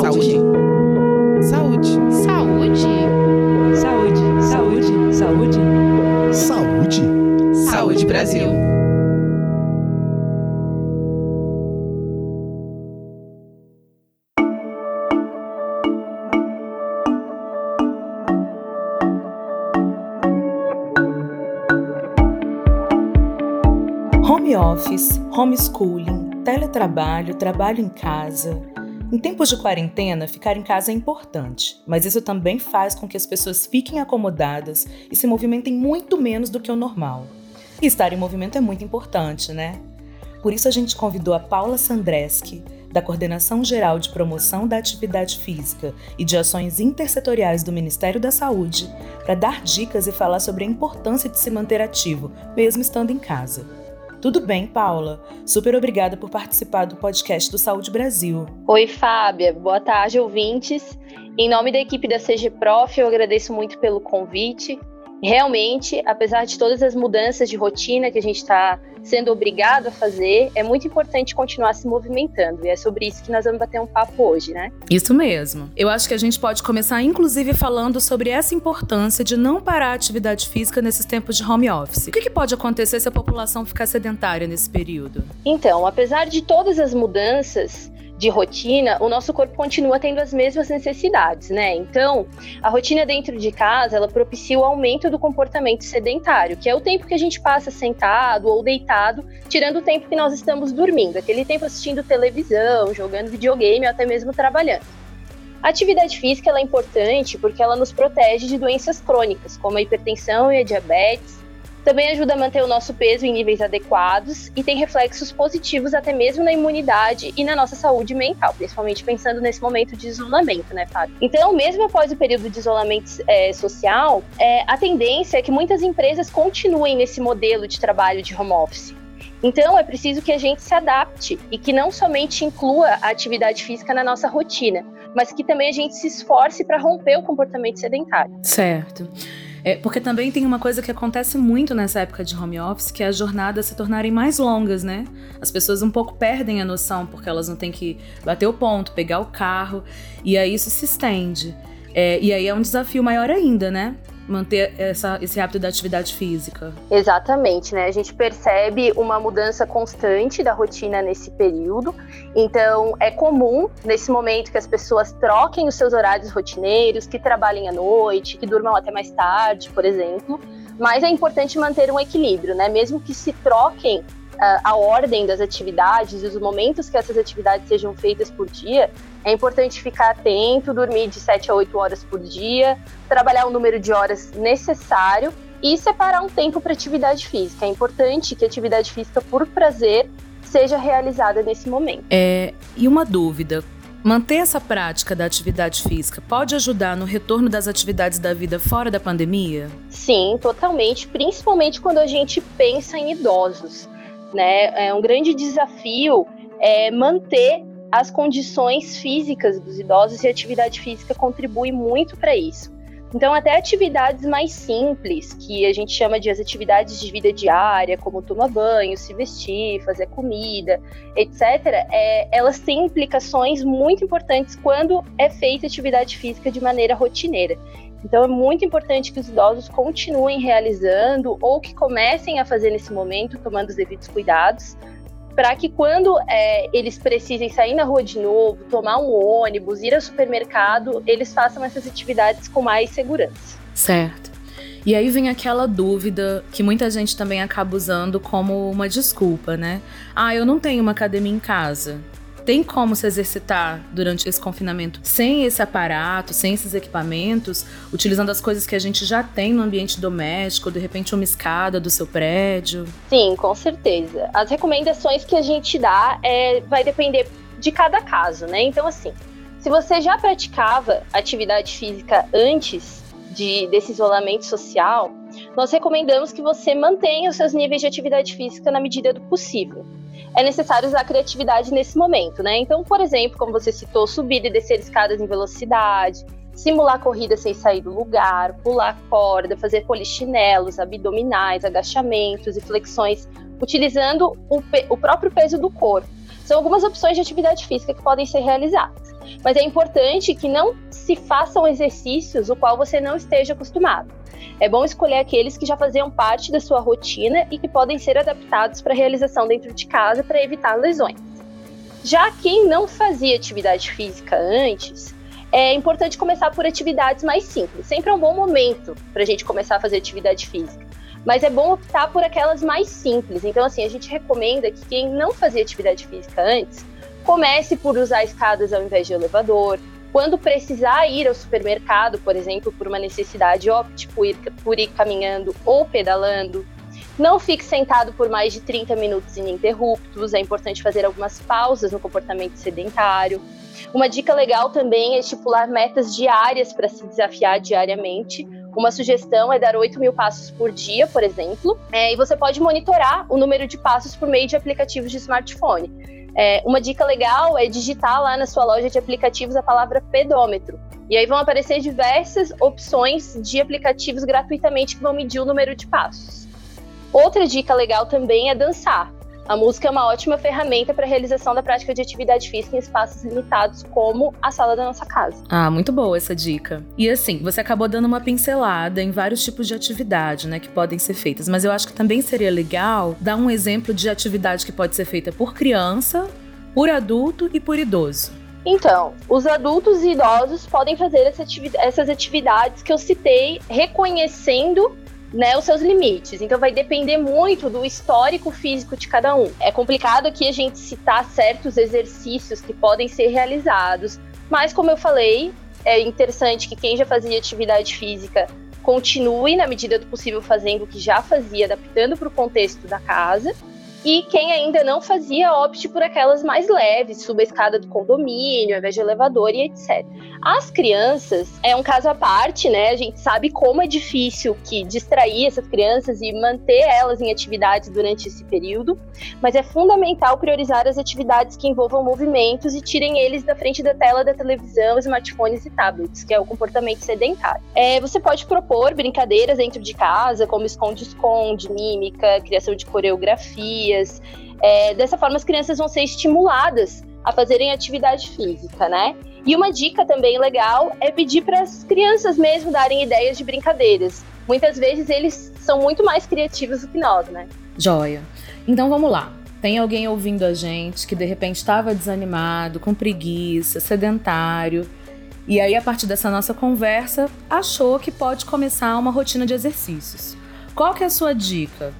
Saúde. Saúde. Saúde. Saúde. Saúde. Saúde. Saúde. Saúde Brasil. Home office, homeschooling, teletrabalho, trabalho em casa. Em tempos de quarentena, ficar em casa é importante, mas isso também faz com que as pessoas fiquem acomodadas e se movimentem muito menos do que o normal. E estar em movimento é muito importante, né? Por isso a gente convidou a Paula Sandreski, da Coordenação Geral de Promoção da Atividade Física e de Ações Intersetoriais do Ministério da Saúde, para dar dicas e falar sobre a importância de se manter ativo, mesmo estando em casa. Tudo bem, Paula? Super obrigada por participar do podcast do Saúde Brasil. Oi, Fábia. Boa tarde, ouvintes. Em nome da equipe da CG Prof, eu agradeço muito pelo convite. Realmente, apesar de todas as mudanças de rotina que a gente está sendo obrigado a fazer, é muito importante continuar se movimentando. E é sobre isso que nós vamos bater um papo hoje, né? Isso mesmo. Eu acho que a gente pode começar, inclusive, falando sobre essa importância de não parar a atividade física nesses tempos de home office. O que, que pode acontecer se a população ficar sedentária nesse período? Então, apesar de todas as mudanças, de rotina, o nosso corpo continua tendo as mesmas necessidades, né? Então, a rotina dentro de casa, ela propicia o aumento do comportamento sedentário, que é o tempo que a gente passa sentado ou deitado, tirando o tempo que nós estamos dormindo, aquele tempo assistindo televisão, jogando videogame ou até mesmo trabalhando. A atividade física é importante porque ela nos protege de doenças crônicas, como a hipertensão e a diabetes, também ajuda a manter o nosso peso em níveis adequados e tem reflexos positivos até mesmo na imunidade e na nossa saúde mental, principalmente pensando nesse momento de isolamento, né, Fábio? Então, mesmo após o período de isolamento é, social, é, a tendência é que muitas empresas continuem nesse modelo de trabalho de home office. Então, é preciso que a gente se adapte e que não somente inclua a atividade física na nossa rotina, mas que também a gente se esforce para romper o comportamento sedentário. Certo. É, porque também tem uma coisa que acontece muito nessa época de home office, que é as jornadas se tornarem mais longas, né? As pessoas um pouco perdem a noção, porque elas não têm que bater o ponto, pegar o carro, e aí isso se estende. É, e aí é um desafio maior ainda, né? Manter essa, esse hábito da atividade física. Exatamente, né? A gente percebe uma mudança constante da rotina nesse período. Então, é comum nesse momento que as pessoas troquem os seus horários rotineiros, que trabalhem à noite, que durmam até mais tarde, por exemplo. Mas é importante manter um equilíbrio, né? Mesmo que se troquem a ordem das atividades e os momentos que essas atividades sejam feitas por dia, é importante ficar atento, dormir de 7 a 8 horas por dia, trabalhar o número de horas necessário e separar um tempo para atividade física. É importante que a atividade física, por prazer, seja realizada nesse momento. É, e uma dúvida: manter essa prática da atividade física pode ajudar no retorno das atividades da vida fora da pandemia? Sim, totalmente, principalmente quando a gente pensa em idosos né? É um grande desafio é manter as condições físicas dos idosos e a atividade física contribui muito para isso. Então, até atividades mais simples, que a gente chama de as atividades de vida diária, como tomar banho, se vestir, fazer comida, etc., é, elas têm implicações muito importantes quando é feita atividade física de maneira rotineira. Então é muito importante que os idosos continuem realizando ou que comecem a fazer nesse momento, tomando os devidos cuidados, para que quando é, eles precisem sair na rua de novo, tomar um ônibus, ir ao supermercado, eles façam essas atividades com mais segurança. Certo. E aí vem aquela dúvida que muita gente também acaba usando como uma desculpa, né? Ah, eu não tenho uma academia em casa tem como se exercitar durante esse confinamento sem esse aparato, sem esses equipamentos, utilizando as coisas que a gente já tem no ambiente doméstico, de repente uma escada do seu prédio? Sim, com certeza. As recomendações que a gente dá é, vai depender de cada caso, né? Então, assim, se você já praticava atividade física antes de, desse isolamento social, nós recomendamos que você mantenha os seus níveis de atividade física na medida do possível é necessário usar criatividade nesse momento, né? Então, por exemplo, como você citou, subir e descer escadas em velocidade, simular corrida sem sair do lugar, pular corda, fazer polichinelos, abdominais, agachamentos e flexões, utilizando o, o próprio peso do corpo. São algumas opções de atividade física que podem ser realizadas. Mas é importante que não se façam exercícios o qual você não esteja acostumado. É bom escolher aqueles que já faziam parte da sua rotina e que podem ser adaptados para realização dentro de casa para evitar lesões. Já quem não fazia atividade física antes, é importante começar por atividades mais simples. Sempre é um bom momento para a gente começar a fazer atividade física. Mas é bom optar por aquelas mais simples. Então, assim, a gente recomenda que quem não fazia atividade física antes, comece por usar escadas ao invés de elevador. Quando precisar ir ao supermercado, por exemplo, por uma necessidade, opte por ir, por ir caminhando ou pedalando. Não fique sentado por mais de 30 minutos ininterruptos. É importante fazer algumas pausas no comportamento sedentário. Uma dica legal também é estipular metas diárias para se desafiar diariamente. Uma sugestão é dar 8 mil passos por dia, por exemplo, é, e você pode monitorar o número de passos por meio de aplicativos de smartphone. É, uma dica legal é digitar lá na sua loja de aplicativos a palavra pedômetro. E aí vão aparecer diversas opções de aplicativos gratuitamente que vão medir o número de passos. Outra dica legal também é dançar. A música é uma ótima ferramenta para a realização da prática de atividade física em espaços limitados, como a sala da nossa casa. Ah, muito boa essa dica. E assim, você acabou dando uma pincelada em vários tipos de atividade, né, que podem ser feitas, mas eu acho que também seria legal dar um exemplo de atividade que pode ser feita por criança, por adulto e por idoso. Então, os adultos e idosos podem fazer essa atividade, essas atividades que eu citei, reconhecendo né, os seus limites. Então vai depender muito do histórico físico de cada um. É complicado aqui a gente citar certos exercícios que podem ser realizados, mas como eu falei, é interessante que quem já fazia atividade física continue na medida do possível fazendo o que já fazia, adaptando para o contexto da casa. E quem ainda não fazia, opte por aquelas mais leves, suba a escada do condomínio, ao invés de elevador e etc. As crianças é um caso à parte, né? A gente sabe como é difícil que distrair essas crianças e manter elas em atividades durante esse período, mas é fundamental priorizar as atividades que envolvam movimentos e tirem eles da frente da tela da televisão, smartphones e tablets, que é o comportamento sedentário. É, você pode propor brincadeiras dentro de casa, como esconde-esconde, mímica, criação de É, dessa forma, as crianças vão ser estimuladas a fazerem atividade física, né? E uma dica também legal é pedir para as crianças mesmo darem ideias de brincadeiras. Muitas vezes eles são muito mais criativos do que nós, né? Joia. Então vamos lá. Tem alguém ouvindo a gente que de repente estava desanimado, com preguiça, sedentário, e aí a partir dessa nossa conversa achou que pode começar uma rotina de exercícios. Qual que é a sua dica?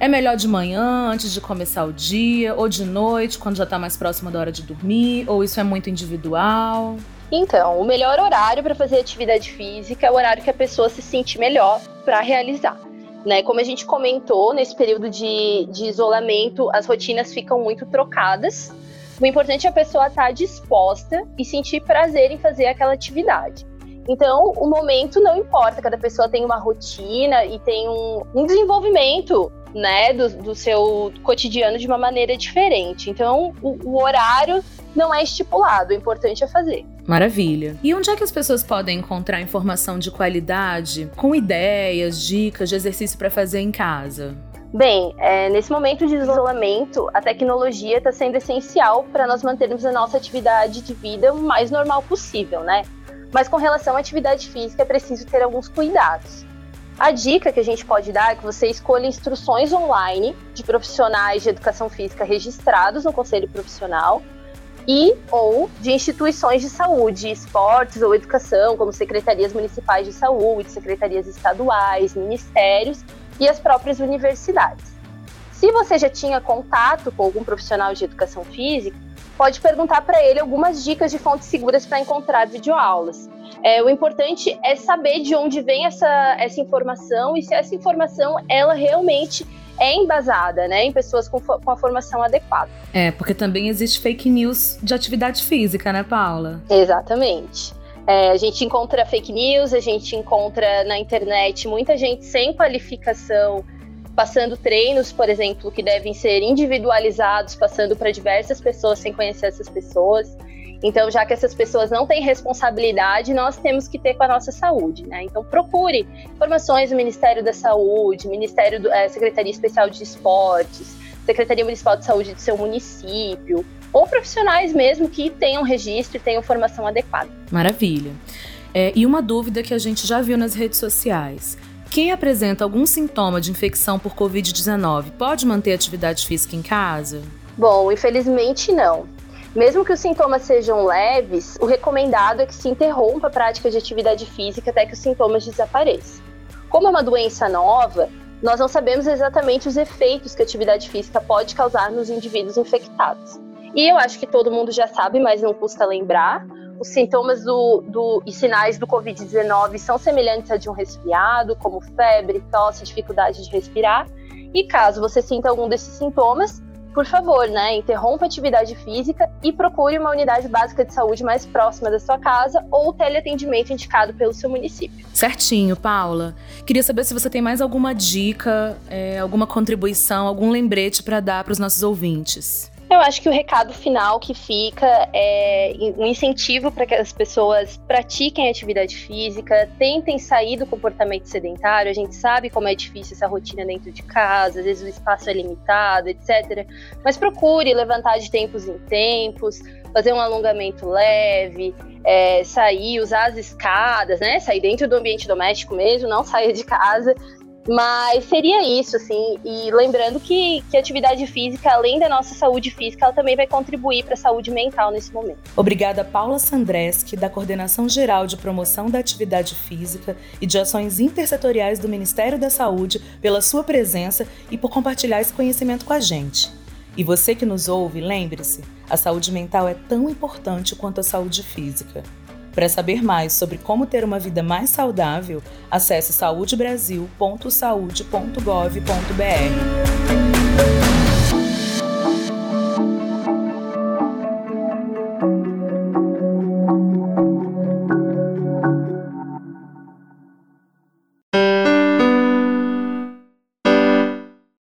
É melhor de manhã, antes de começar o dia, ou de noite, quando já está mais próximo da hora de dormir, ou isso é muito individual? Então, o melhor horário para fazer atividade física é o horário que a pessoa se sente melhor para realizar. Né? Como a gente comentou, nesse período de, de isolamento, as rotinas ficam muito trocadas. O importante é a pessoa estar tá disposta e sentir prazer em fazer aquela atividade. Então, o momento não importa, cada pessoa tem uma rotina e tem um, um desenvolvimento né, do, do, seu cotidiano de uma maneira diferente. Então, o, o, horário não é estipulado, o importante é fazer. Maravilha. E onde é que as pessoas podem encontrar informação de qualidade, com ideias, dicas de exercício para fazer em casa? Bem, é, nesse momento de isolamento, a tecnologia está sendo essencial para nós mantermos a nossa atividade de vida o mais normal possível, né? Mas com relação à atividade física, é preciso ter alguns cuidados. A dica que a gente pode dar é que você escolha instruções online de profissionais de educação física registrados no Conselho Profissional e ou de instituições de saúde, esportes ou educação, como secretarias municipais de saúde, secretarias estaduais, ministérios e as próprias universidades. Se você já tinha contato com algum profissional de educação física, pode perguntar para ele algumas dicas de fontes seguras para encontrar videoaulas. É, o importante é saber de onde vem essa, essa informação e se essa informação ela realmente é embasada, né, em pessoas com, com a formação adequada. É, porque também existe fake news de atividade física, né, Paula? Exatamente. É, a gente encontra fake news, a gente encontra na internet muita gente sem qualificação passando treinos, por exemplo, que devem ser individualizados, passando para diversas pessoas sem conhecer essas pessoas. Então, já que essas pessoas não têm responsabilidade, nós temos que ter com a nossa saúde, né? Então, procure informações do Ministério da Saúde, Ministério do, é, Secretaria Especial de Esportes, Secretaria Municipal de Saúde do seu município, ou profissionais mesmo que tenham registro e tenham formação adequada. Maravilha. É, e uma dúvida que a gente já viu nas redes sociais. Quem apresenta algum sintoma de infecção por Covid-19 pode manter atividade física em casa? Bom, infelizmente não. Mesmo que os sintomas sejam leves, o recomendado é que se interrompa a prática de atividade física até que os sintomas desapareçam. Como é uma doença nova, nós não sabemos exatamente os efeitos que a atividade física pode causar nos indivíduos infectados. E eu acho que todo mundo já sabe, mas não custa lembrar, os sintomas do, do, e sinais do Covid-19 são semelhantes a de um resfriado, como febre, tosse, dificuldade de respirar. E caso você sinta algum desses sintomas, por favor, né, interrompa a atividade física e procure uma unidade básica de saúde mais próxima da sua casa ou teleatendimento indicado pelo seu município. Certinho, Paula. Queria saber se você tem mais alguma dica, é, alguma contribuição, algum lembrete para dar para os nossos ouvintes. Eu acho que o recado final que fica é um incentivo para que as pessoas pratiquem atividade física, tentem sair do comportamento sedentário. A gente sabe como é difícil essa rotina dentro de casa, às vezes o espaço é limitado, etc. Mas procure levantar de tempos em tempos, fazer um alongamento leve, é, sair, usar as escadas, né? Sair dentro do ambiente doméstico mesmo, não saia de casa. Mas seria isso, assim, e lembrando que, que a atividade física, além da nossa saúde física, ela também vai contribuir para a saúde mental nesse momento. Obrigada, Paula Sandreski, da Coordenação Geral de Promoção da Atividade Física e de Ações Intersetoriais do Ministério da Saúde, pela sua presença e por compartilhar esse conhecimento com a gente. E você que nos ouve, lembre-se: a saúde mental é tão importante quanto a saúde física. Para saber mais sobre como ter uma vida mais saudável, acesse saudebrasil.saude.gov.br.